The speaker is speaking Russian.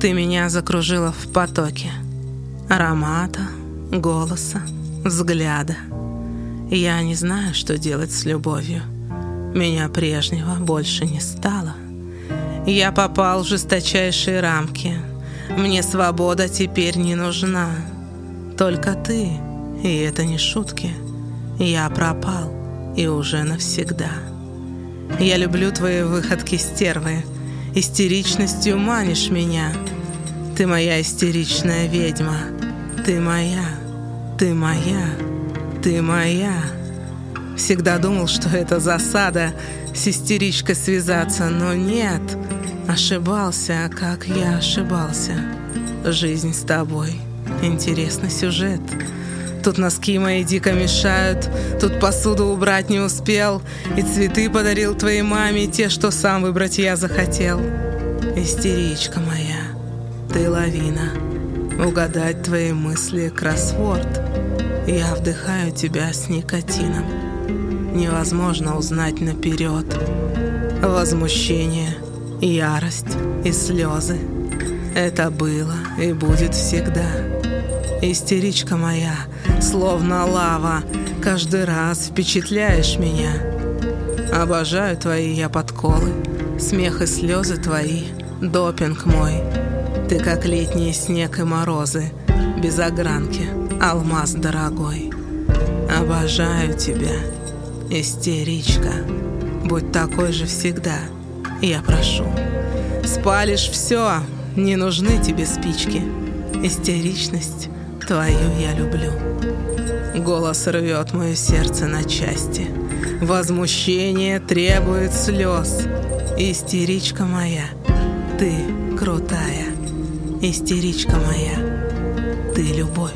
Ты меня закружила в потоке аромата, голоса, взгляда. Я не знаю, что делать с любовью. Меня прежнего больше не стало. Я попал в жесточайшие рамки. Мне свобода теперь не нужна. Только ты, и это не шутки. Я пропал, и уже навсегда. Я люблю твои выходки стервы. Истеричностью манишь меня. Ты моя истеричная ведьма. Ты моя, ты моя, ты моя. Всегда думал, что это засада с истеричкой связаться, но нет. Ошибался, как я ошибался. Жизнь с тобой. Интересный сюжет. Тут носки мои дико мешают, тут посуду убрать не успел, и цветы подарил твоей маме, те, что сам выбрать я захотел. Истеричка моя, ты лавина, угадать твои мысли кроссворд. Я вдыхаю тебя с никотином, невозможно узнать наперед. Возмущение, ярость и слезы. Это было и будет всегда. Истеричка моя, словно лава, каждый раз впечатляешь меня. Обожаю твои я подколы, смех и слезы твои, допинг мой. Ты как летний снег и морозы, без огранки, алмаз дорогой. Обожаю тебя, истеричка, будь такой же всегда, я прошу. Спалишь все, не нужны тебе спички, истеричность Твою я люблю. Голос рвет мое сердце на части. Возмущение требует слез. Истеричка моя, ты крутая. Истеричка моя, ты любовь.